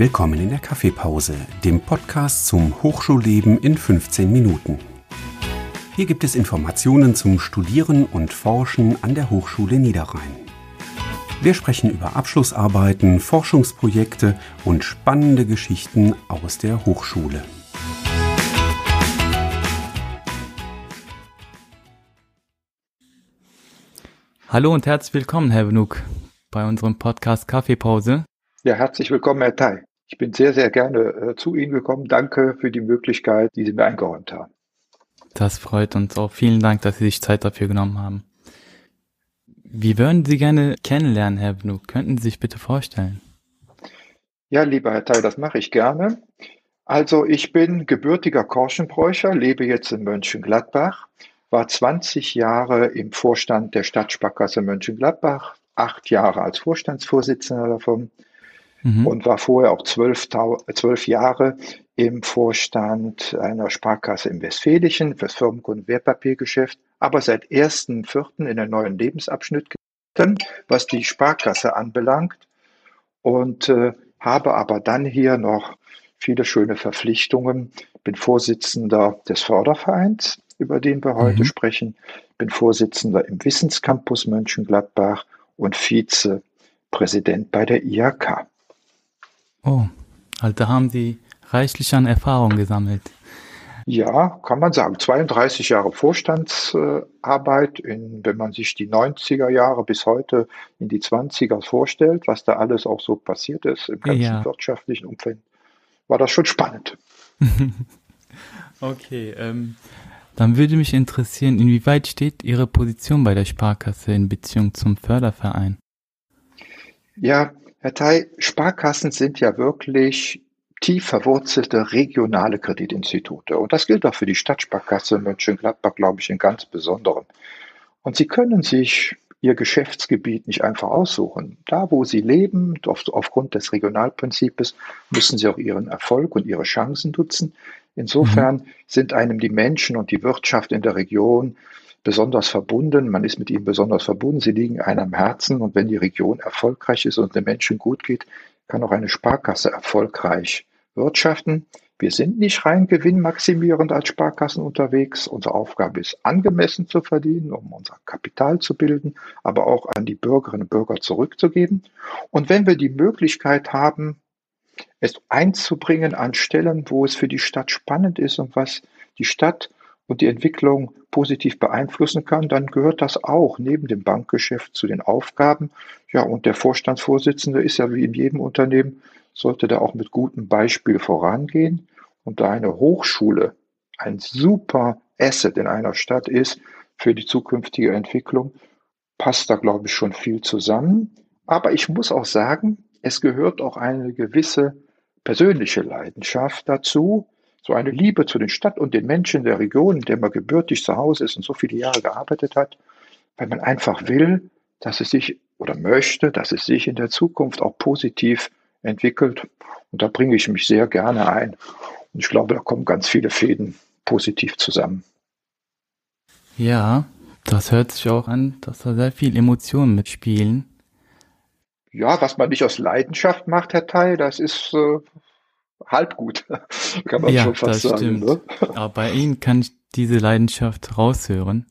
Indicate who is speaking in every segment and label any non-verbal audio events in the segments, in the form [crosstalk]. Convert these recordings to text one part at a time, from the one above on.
Speaker 1: Willkommen in der Kaffeepause, dem Podcast zum Hochschulleben in 15 Minuten. Hier gibt es Informationen zum Studieren und Forschen an der Hochschule Niederrhein. Wir sprechen über Abschlussarbeiten, Forschungsprojekte und spannende Geschichten aus der Hochschule.
Speaker 2: Hallo und herzlich willkommen, Herr Wnuk, bei unserem Podcast Kaffeepause.
Speaker 3: Ja, herzlich willkommen, Herr Tai. Ich bin sehr, sehr gerne äh, zu Ihnen gekommen. Danke für die Möglichkeit, die Sie mir eingeräumt haben.
Speaker 2: Das freut uns auch. Vielen Dank, dass Sie sich Zeit dafür genommen haben. Wie würden Sie gerne kennenlernen, Herr Bnu? Könnten Sie sich bitte vorstellen?
Speaker 3: Ja, lieber Herr Teil, das mache ich gerne. Also ich bin gebürtiger Korschenbräucher, lebe jetzt in Mönchengladbach, war 20 Jahre im Vorstand der Stadtsparkasse Mönchengladbach, acht Jahre als Vorstandsvorsitzender davon, mhm. und war vorher auch zwölf, zwölf Jahre im Vorstand einer Sparkasse im Westfälischen fürs Firmenkunden Wertpapiergeschäft, aber seit 1.4. in den neuen Lebensabschnitt was die Sparkasse anbelangt und äh, habe aber dann hier noch viele schöne Verpflichtungen. Bin Vorsitzender des Fördervereins, über den wir heute mhm. sprechen, bin Vorsitzender im Wissenscampus Mönchengladbach und Vizepräsident bei der IHK.
Speaker 2: Oh, also da haben Sie reichlich an Erfahrung gesammelt.
Speaker 3: Ja, kann man sagen. 32 Jahre Vorstandsarbeit, in, wenn man sich die 90er Jahre bis heute in die 20er vorstellt, was da alles auch so passiert ist im ganzen ja. wirtschaftlichen Umfeld, war das schon spannend. [laughs]
Speaker 2: okay, ähm, dann würde mich interessieren, inwieweit steht Ihre Position bei der Sparkasse in Beziehung zum Förderverein?
Speaker 3: Ja, Herr Thay, Sparkassen sind ja wirklich tief verwurzelte regionale Kreditinstitute. Und das gilt auch für die Stadtsparkasse Mönchengladbach, glaube ich, in ganz besonderem. Und Sie können sich Ihr Geschäftsgebiet nicht einfach aussuchen. Da, wo Sie leben, auf, aufgrund des Regionalprinzips, müssen Sie auch Ihren Erfolg und Ihre Chancen nutzen. Insofern mhm. sind einem die Menschen und die Wirtschaft in der Region besonders verbunden. Man ist mit ihnen besonders verbunden. Sie liegen einem am Herzen. Und wenn die Region erfolgreich ist und den Menschen gut geht, kann auch eine Sparkasse erfolgreich wirtschaften. Wir sind nicht rein gewinnmaximierend als Sparkassen unterwegs. Unsere Aufgabe ist, angemessen zu verdienen, um unser Kapital zu bilden, aber auch an die Bürgerinnen und Bürger zurückzugeben. Und wenn wir die Möglichkeit haben, es einzubringen an Stellen, wo es für die Stadt spannend ist und was die Stadt und die Entwicklung positiv beeinflussen kann, dann gehört das auch neben dem Bankgeschäft zu den Aufgaben. Ja, und der Vorstandsvorsitzende ist ja wie in jedem Unternehmen, sollte da auch mit gutem Beispiel vorangehen. Und da eine Hochschule ein super Asset in einer Stadt ist für die zukünftige Entwicklung, passt da, glaube ich, schon viel zusammen. Aber ich muss auch sagen, es gehört auch eine gewisse persönliche Leidenschaft dazu, so eine Liebe zu den Stadt und den Menschen der Region, in der man gebürtig zu Hause ist und so viele Jahre gearbeitet hat, weil man einfach will, dass es sich oder möchte, dass es sich in der Zukunft auch positiv entwickelt. Und da bringe ich mich sehr gerne ein. Und ich glaube, da kommen ganz viele Fäden positiv zusammen.
Speaker 2: Ja, das hört sich auch an, dass da sehr viel Emotionen mitspielen.
Speaker 3: Ja, was man nicht aus Leidenschaft macht, Herr Teil, das ist äh, halb gut, [laughs]
Speaker 2: kann man ja, schon fast das sagen. Stimmt. Ne? Aber bei Ihnen kann ich diese Leidenschaft raushören.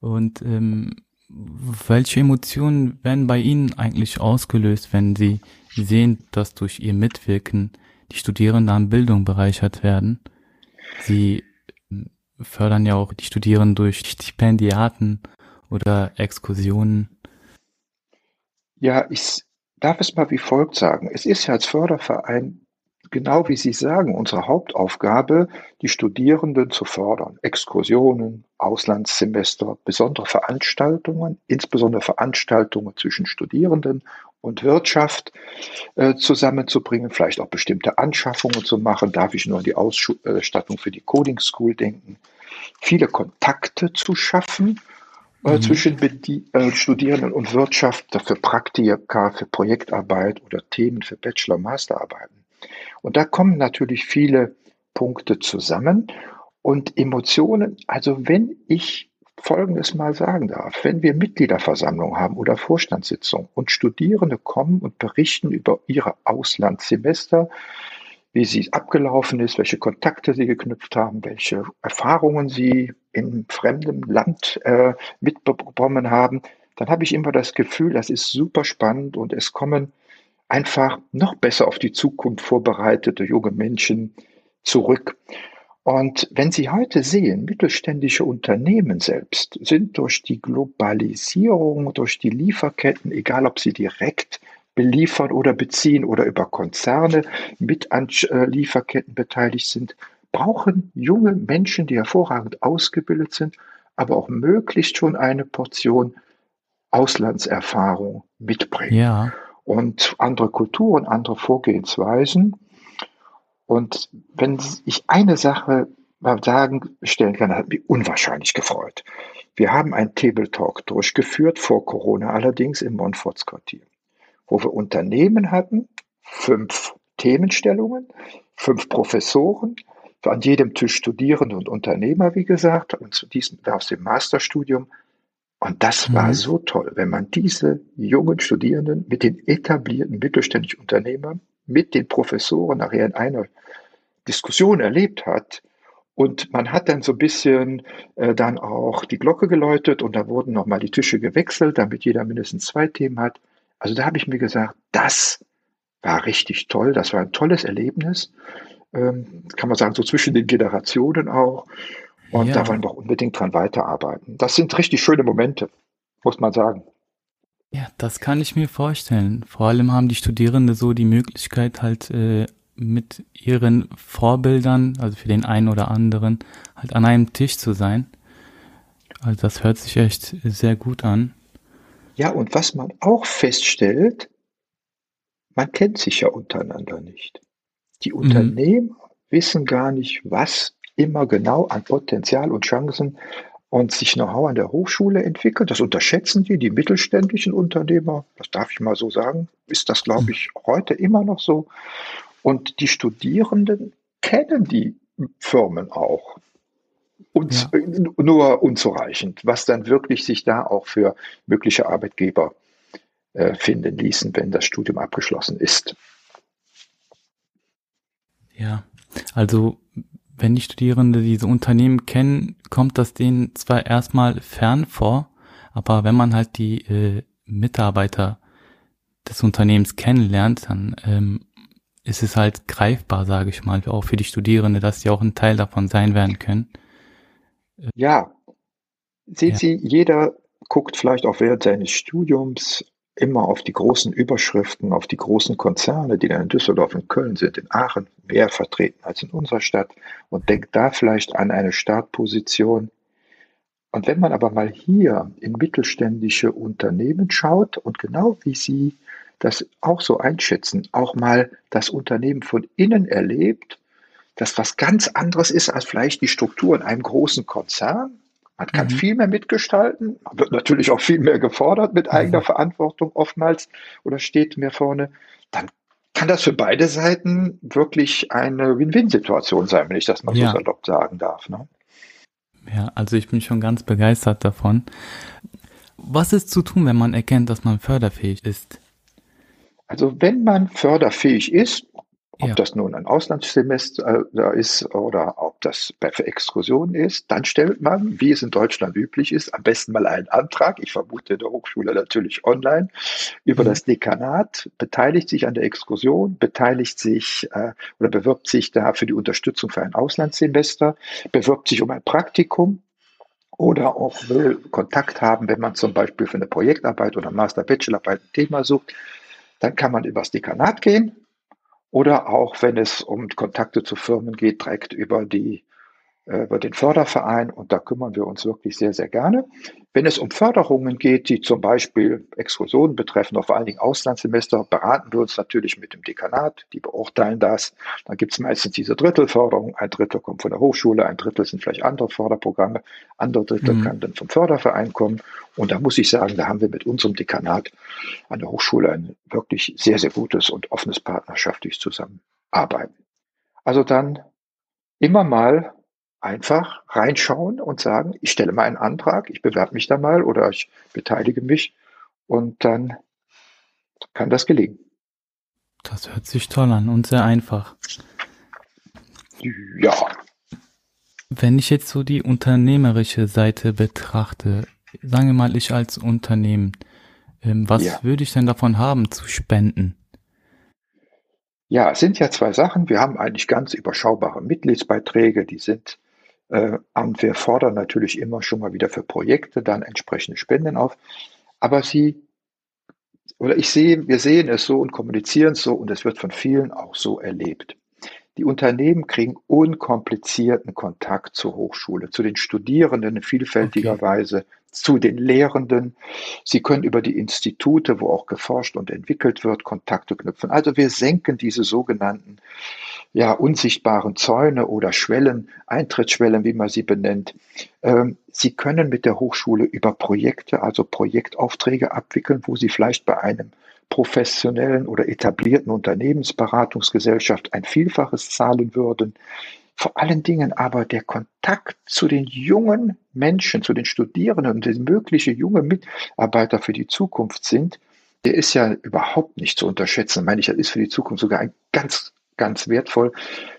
Speaker 2: Und ähm, welche Emotionen werden bei Ihnen eigentlich ausgelöst, wenn Sie sehen, dass durch Ihr Mitwirken die Studierenden an Bildung bereichert werden? Sie ähm, fördern ja auch die Studierenden durch Stipendiaten oder Exkursionen.
Speaker 3: Ja, ich darf es mal wie folgt sagen. Es ist ja als Förderverein genau wie Sie sagen, unsere Hauptaufgabe, die Studierenden zu fördern. Exkursionen, Auslandssemester, besondere Veranstaltungen, insbesondere Veranstaltungen zwischen Studierenden und Wirtschaft äh, zusammenzubringen, vielleicht auch bestimmte Anschaffungen zu machen. Darf ich nur an die Ausstattung für die Coding School denken? Viele Kontakte zu schaffen äh, mhm. zwischen äh, Studierenden und Wirtschaft für Praktika, für Projektarbeit oder Themen für Bachelor- und Masterarbeiten. Und da kommen natürlich viele Punkte zusammen und Emotionen. Also wenn ich Folgendes mal sagen darf. Wenn wir Mitgliederversammlungen haben oder Vorstandssitzungen und Studierende kommen und berichten über ihre Auslandssemester, wie sie abgelaufen ist, welche Kontakte sie geknüpft haben, welche Erfahrungen sie in fremdem Land äh, mitbekommen haben, dann habe ich immer das Gefühl, das ist super spannend und es kommen einfach noch besser auf die Zukunft vorbereitete junge Menschen zurück. Und wenn Sie heute sehen, mittelständische Unternehmen selbst sind durch die Globalisierung, durch die Lieferketten, egal ob sie direkt beliefern oder beziehen oder über Konzerne mit an äh, Lieferketten beteiligt sind, brauchen junge Menschen, die hervorragend ausgebildet sind, aber auch möglichst schon eine Portion Auslandserfahrung mitbringen. Ja. Und andere Kulturen, andere Vorgehensweisen. Und wenn ich eine Sache mal sagen, stellen kann, hat mich unwahrscheinlich gefreut. Wir haben einen Table Talk durchgeführt, vor Corona allerdings im Montforts Quartier, wo wir Unternehmen hatten, fünf Themenstellungen, fünf Professoren, an jedem Tisch Studierende und Unternehmer, wie gesagt, und zu diesem aus dem Masterstudium. Und das mhm. war so toll, wenn man diese jungen Studierenden mit den etablierten mittelständischen Unternehmern mit den Professoren nachher in einer Diskussion erlebt hat. Und man hat dann so ein bisschen äh, dann auch die Glocke geläutet und da wurden nochmal die Tische gewechselt, damit jeder mindestens zwei Themen hat. Also da habe ich mir gesagt, das war richtig toll, das war ein tolles Erlebnis. Ähm, kann man sagen, so zwischen den Generationen auch. Und ja. da wollen wir unbedingt dran weiterarbeiten. Das sind richtig schöne Momente, muss man sagen.
Speaker 2: Ja, das kann ich mir vorstellen. Vor allem haben die Studierenden so die Möglichkeit halt äh, mit ihren Vorbildern, also für den einen oder anderen, halt an einem Tisch zu sein. Also das hört sich echt sehr gut an.
Speaker 3: Ja, und was man auch feststellt, man kennt sich ja untereinander nicht. Die mhm. Unternehmen mhm. wissen gar nicht, was immer genau an Potenzial und Chancen und sich Know-how an der Hochschule entwickelt. Das unterschätzen die, die mittelständischen Unternehmer. Das darf ich mal so sagen. Ist das, glaube ich, heute immer noch so. Und die Studierenden kennen die Firmen auch. Und ja. nur unzureichend, was dann wirklich sich da auch für mögliche Arbeitgeber äh, finden ließen, wenn das Studium abgeschlossen ist.
Speaker 2: Ja, also wenn die Studierenden diese Unternehmen kennen, kommt das denen zwar erstmal fern vor, aber wenn man halt die äh, Mitarbeiter des Unternehmens kennenlernt, dann ähm, ist es halt greifbar, sage ich mal, auch für die Studierenden, dass sie auch ein Teil davon sein werden können.
Speaker 3: Ja, sehen ja. Sie, jeder guckt vielleicht auch während seines Studiums immer auf die großen Überschriften, auf die großen Konzerne, die dann in Düsseldorf und Köln sind, in Aachen mehr vertreten als in unserer Stadt und denkt da vielleicht an eine Startposition. Und wenn man aber mal hier in mittelständische Unternehmen schaut und genau wie Sie das auch so einschätzen, auch mal das Unternehmen von innen erlebt, dass was ganz anderes ist als vielleicht die Struktur in einem großen Konzern, man kann mhm. viel mehr mitgestalten, wird natürlich auch viel mehr gefordert mit eigener mhm. Verantwortung oftmals oder steht mehr vorne. Dann kann das für beide Seiten wirklich eine Win-Win-Situation sein, wenn ich das mal ja. so salopp sagen darf. Ne?
Speaker 2: Ja, also ich bin schon ganz begeistert davon. Was ist zu tun, wenn man erkennt, dass man förderfähig ist?
Speaker 3: Also wenn man förderfähig ist, ob ja. das nun ein Auslandssemester äh, ist oder ob das für Exkursionen ist, dann stellt man, wie es in Deutschland üblich ist, am besten mal einen Antrag, ich vermute in der Hochschule natürlich online, über mhm. das Dekanat, beteiligt sich an der Exkursion, beteiligt sich äh, oder bewirbt sich da für die Unterstützung für ein Auslandssemester, bewirbt sich um ein Praktikum oder auch will Kontakt haben, wenn man zum Beispiel für eine Projektarbeit oder Master-Bachelorarbeit ein Thema sucht, dann kann man übers Dekanat gehen oder auch, wenn es um Kontakte zu Firmen geht, direkt über die über den Förderverein und da kümmern wir uns wirklich sehr, sehr gerne. Wenn es um Förderungen geht, die zum Beispiel Exkursionen betreffen, oder vor allen Dingen Auslandssemester, beraten wir uns natürlich mit dem Dekanat, die beurteilen das. Dann gibt es meistens diese Drittelförderung, ein Drittel kommt von der Hochschule, ein Drittel sind vielleicht andere Förderprogramme, andere Drittel mhm. kann dann vom Förderverein kommen. Und da muss ich sagen, da haben wir mit unserem Dekanat an der Hochschule ein wirklich sehr, sehr gutes und offenes partnerschaftliches Zusammenarbeiten. Also dann immer mal einfach reinschauen und sagen, ich stelle mal einen Antrag, ich bewerbe mich da mal oder ich beteilige mich und dann kann das gelingen.
Speaker 2: Das hört sich toll an und sehr einfach.
Speaker 3: Ja.
Speaker 2: Wenn ich jetzt so die unternehmerische Seite betrachte, sagen wir mal ich als Unternehmen, ähm, was ja. würde ich denn davon haben zu spenden?
Speaker 3: Ja, es sind ja zwei Sachen. Wir haben eigentlich ganz überschaubare Mitgliedsbeiträge, die sind äh, und wir fordern natürlich immer schon mal wieder für Projekte dann entsprechende Spenden auf. Aber sie, oder ich sehe, wir sehen es so und kommunizieren es so und es wird von vielen auch so erlebt. Die Unternehmen kriegen unkomplizierten Kontakt zur Hochschule, zu den Studierenden in vielfältiger okay. Weise, zu den Lehrenden. Sie können über die Institute, wo auch geforscht und entwickelt wird, Kontakte knüpfen. Also wir senken diese sogenannten ja, unsichtbaren Zäune oder Schwellen, Eintrittsschwellen, wie man sie benennt. Ähm, sie können mit der Hochschule über Projekte, also Projektaufträge abwickeln, wo Sie vielleicht bei einem professionellen oder etablierten Unternehmensberatungsgesellschaft ein Vielfaches zahlen würden. Vor allen Dingen aber der Kontakt zu den jungen Menschen, zu den Studierenden und den mögliche junge Mitarbeiter für die Zukunft sind, der ist ja überhaupt nicht zu unterschätzen. Meine ich, das ist für die Zukunft sogar ein ganz, ganz wertvoll.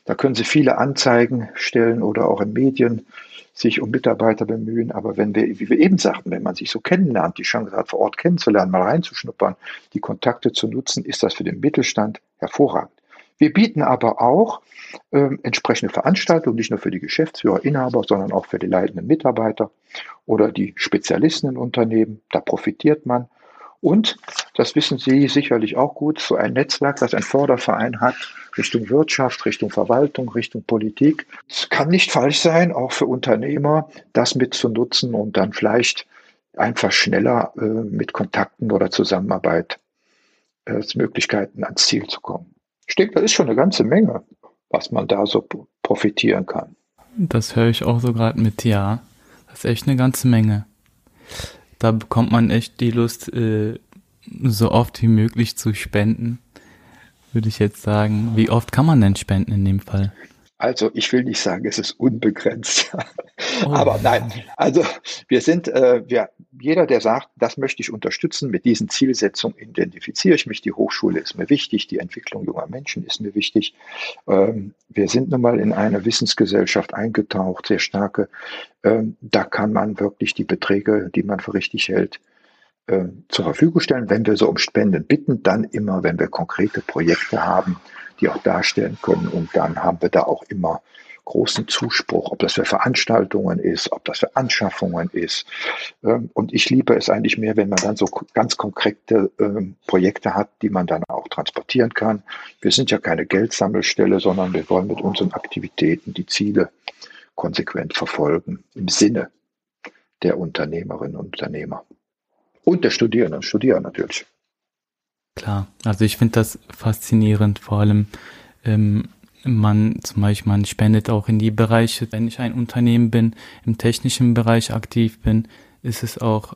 Speaker 3: Da können Sie viele Anzeigen stellen oder auch in Medien sich um Mitarbeiter bemühen. Aber wenn wir, wie wir eben sagten, wenn man sich so kennenlernt, die Chance hat, vor Ort kennenzulernen, mal reinzuschnuppern, die Kontakte zu nutzen, ist das für den Mittelstand hervorragend. Wir bieten aber auch äh, entsprechende Veranstaltungen, nicht nur für die Geschäftsführer, Inhaber, sondern auch für die leitenden Mitarbeiter oder die Spezialisten in Unternehmen. Da profitiert man. Und, das wissen Sie sicherlich auch gut, so ein Netzwerk, das ein Förderverein hat, Richtung Wirtschaft, Richtung Verwaltung, Richtung Politik. Es kann nicht falsch sein, auch für Unternehmer, das mitzunutzen und dann vielleicht einfach schneller äh, mit Kontakten oder Zusammenarbeit äh, Möglichkeiten ans Ziel zu kommen. Ich denke, das ist schon eine ganze Menge, was man da so profitieren kann.
Speaker 2: Das höre ich auch so gerade mit, ja. Das ist echt eine ganze Menge da bekommt man echt die Lust, äh, so oft wie möglich zu spenden, würde ich jetzt sagen. Wie oft kann man denn spenden in dem Fall?
Speaker 3: Also ich will nicht sagen, es ist unbegrenzt. [laughs] Oh. Aber nein, also wir sind, äh, wir, jeder, der sagt, das möchte ich unterstützen, mit diesen Zielsetzungen identifiziere ich mich. Die Hochschule ist mir wichtig, die Entwicklung junger Menschen ist mir wichtig. Ähm, wir sind nun mal in eine Wissensgesellschaft eingetaucht, sehr starke. Ähm, da kann man wirklich die Beträge, die man für richtig hält, äh, zur Verfügung stellen. Wenn wir so um Spenden bitten, dann immer, wenn wir konkrete Projekte haben, die auch darstellen können. Und dann haben wir da auch immer großen Zuspruch, ob das für Veranstaltungen ist, ob das für Anschaffungen ist. Ähm, und ich liebe es eigentlich mehr, wenn man dann so ganz konkrete ähm, Projekte hat, die man dann auch transportieren kann. Wir sind ja keine Geldsammelstelle, sondern wir wollen mit unseren Aktivitäten die Ziele konsequent verfolgen im Sinne der Unternehmerinnen und Unternehmer. Und der Studierenden und Studierer natürlich.
Speaker 2: Klar, also ich finde das faszinierend, vor allem ähm, man zum Beispiel, man spendet auch in die Bereiche, wenn ich ein Unternehmen bin, im technischen Bereich aktiv bin, ist es auch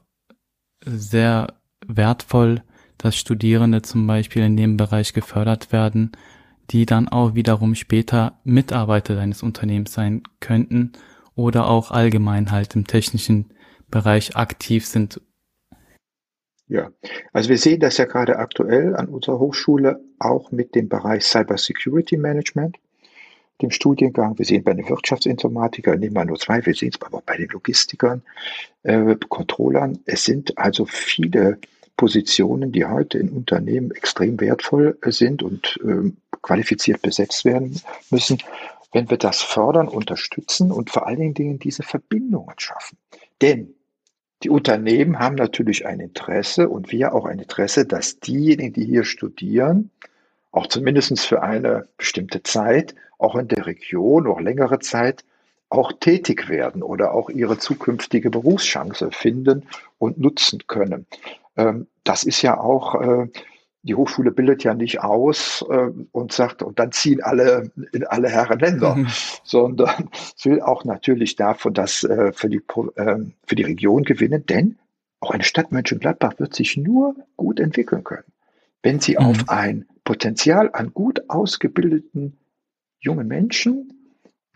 Speaker 2: sehr wertvoll, dass Studierende zum Beispiel in dem Bereich gefördert werden, die dann auch wiederum später Mitarbeiter deines Unternehmens sein könnten oder auch allgemein halt im technischen Bereich aktiv sind
Speaker 3: ja, also wir sehen das ja gerade aktuell an unserer Hochschule auch mit dem Bereich Cyber Security Management, dem Studiengang. Wir sehen bei den Wirtschaftsinformatikern, nehmen wir nur zwei, wir sehen es aber auch bei den Logistikern, äh, Controllern. Es sind also viele Positionen, die heute in Unternehmen extrem wertvoll sind und äh, qualifiziert besetzt werden müssen, wenn wir das fördern, unterstützen und vor allen Dingen diese Verbindungen schaffen. Denn die Unternehmen haben natürlich ein Interesse und wir auch ein Interesse, dass diejenigen, die hier studieren, auch zumindest für eine bestimmte Zeit, auch in der Region, noch längere Zeit, auch tätig werden oder auch ihre zukünftige Berufschance finden und nutzen können. Ähm, das ist ja auch äh, die Hochschule bildet ja nicht aus äh, und sagt, und dann ziehen alle in alle Herrenländer, mhm. sondern will auch natürlich davon das äh, für, die, äh, für die Region gewinnen, denn auch eine Stadt Mönchengladbach wird sich nur gut entwickeln können, wenn sie mhm. auf ein Potenzial an gut ausgebildeten jungen Menschen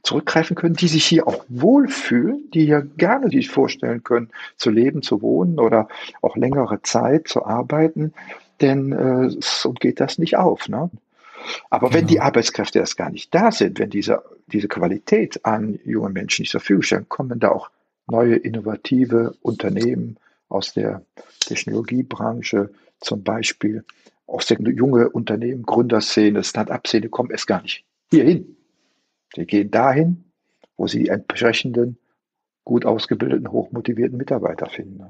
Speaker 3: zurückgreifen können, die sich hier auch wohlfühlen, die hier gerne sich vorstellen können, zu leben, zu wohnen oder auch längere Zeit zu arbeiten, denn äh, so geht das nicht auf. Ne? Aber genau. wenn die Arbeitskräfte erst gar nicht da sind, wenn diese, diese Qualität an jungen Menschen nicht zur Verfügung steht, kommen da auch neue innovative Unternehmen aus der Technologiebranche zum Beispiel, aus der junge Unternehmen, Gründerszene, Start-up-Szene kommen erst gar nicht hierhin. Sie gehen dahin, wo sie die entsprechenden, gut ausgebildeten, hochmotivierten Mitarbeiter finden.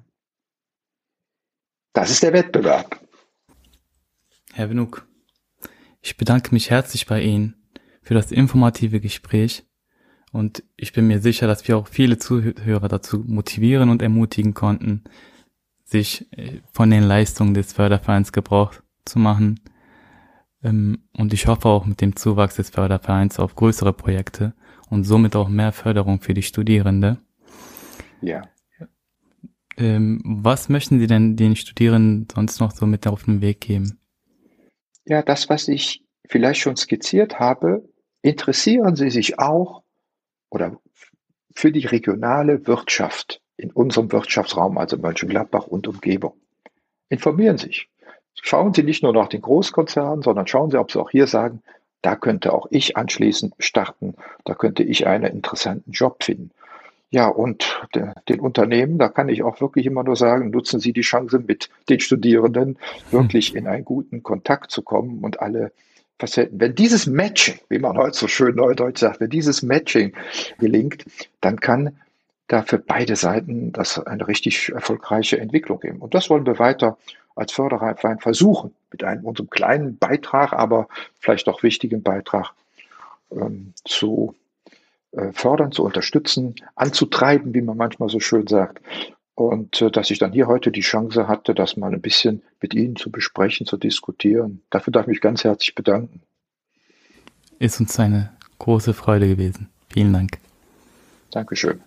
Speaker 3: Das ist der Wettbewerb.
Speaker 2: Herr Wenuk, ich bedanke mich herzlich bei Ihnen für das informative Gespräch und ich bin mir sicher, dass wir auch viele Zuhörer dazu motivieren und ermutigen konnten, sich äh, von den Leistungen des Fördervereins Gebrauch zu machen. Ähm, und ich hoffe auch mit dem Zuwachs des Fördervereins auf größere Projekte und somit auch mehr Förderung für die Studierende.
Speaker 3: Ja.
Speaker 2: Ähm, was möchten Sie denn den Studierenden sonst noch so mit auf den Weg geben?
Speaker 3: Ja, das, was ich vielleicht schon skizziert habe, interessieren Sie sich auch oder für die regionale Wirtschaft in unserem Wirtschaftsraum, also Mönchengladbach und Umgebung. Informieren Sie sich. Schauen Sie nicht nur nach den Großkonzernen, sondern schauen Sie, ob Sie auch hier sagen, da könnte auch ich anschließend starten, da könnte ich einen interessanten Job finden. Ja, und de, den Unternehmen, da kann ich auch wirklich immer nur sagen, nutzen Sie die Chance, mit den Studierenden wirklich in einen guten Kontakt zu kommen und alle Facetten. Wenn dieses Matching, wie man heute so schön neudeutsch sagt, wenn dieses Matching gelingt, dann kann da für beide Seiten das eine richtig erfolgreiche Entwicklung geben. Und das wollen wir weiter als Förderverein versuchen, mit einem unserem kleinen Beitrag, aber vielleicht auch wichtigen Beitrag ähm, zu fördern, zu unterstützen, anzutreiben, wie man manchmal so schön sagt. Und äh, dass ich dann hier heute die Chance hatte, das mal ein bisschen mit Ihnen zu besprechen, zu diskutieren. Dafür darf ich mich ganz herzlich bedanken.
Speaker 2: Ist uns eine große Freude gewesen. Vielen Dank.
Speaker 3: Dankeschön.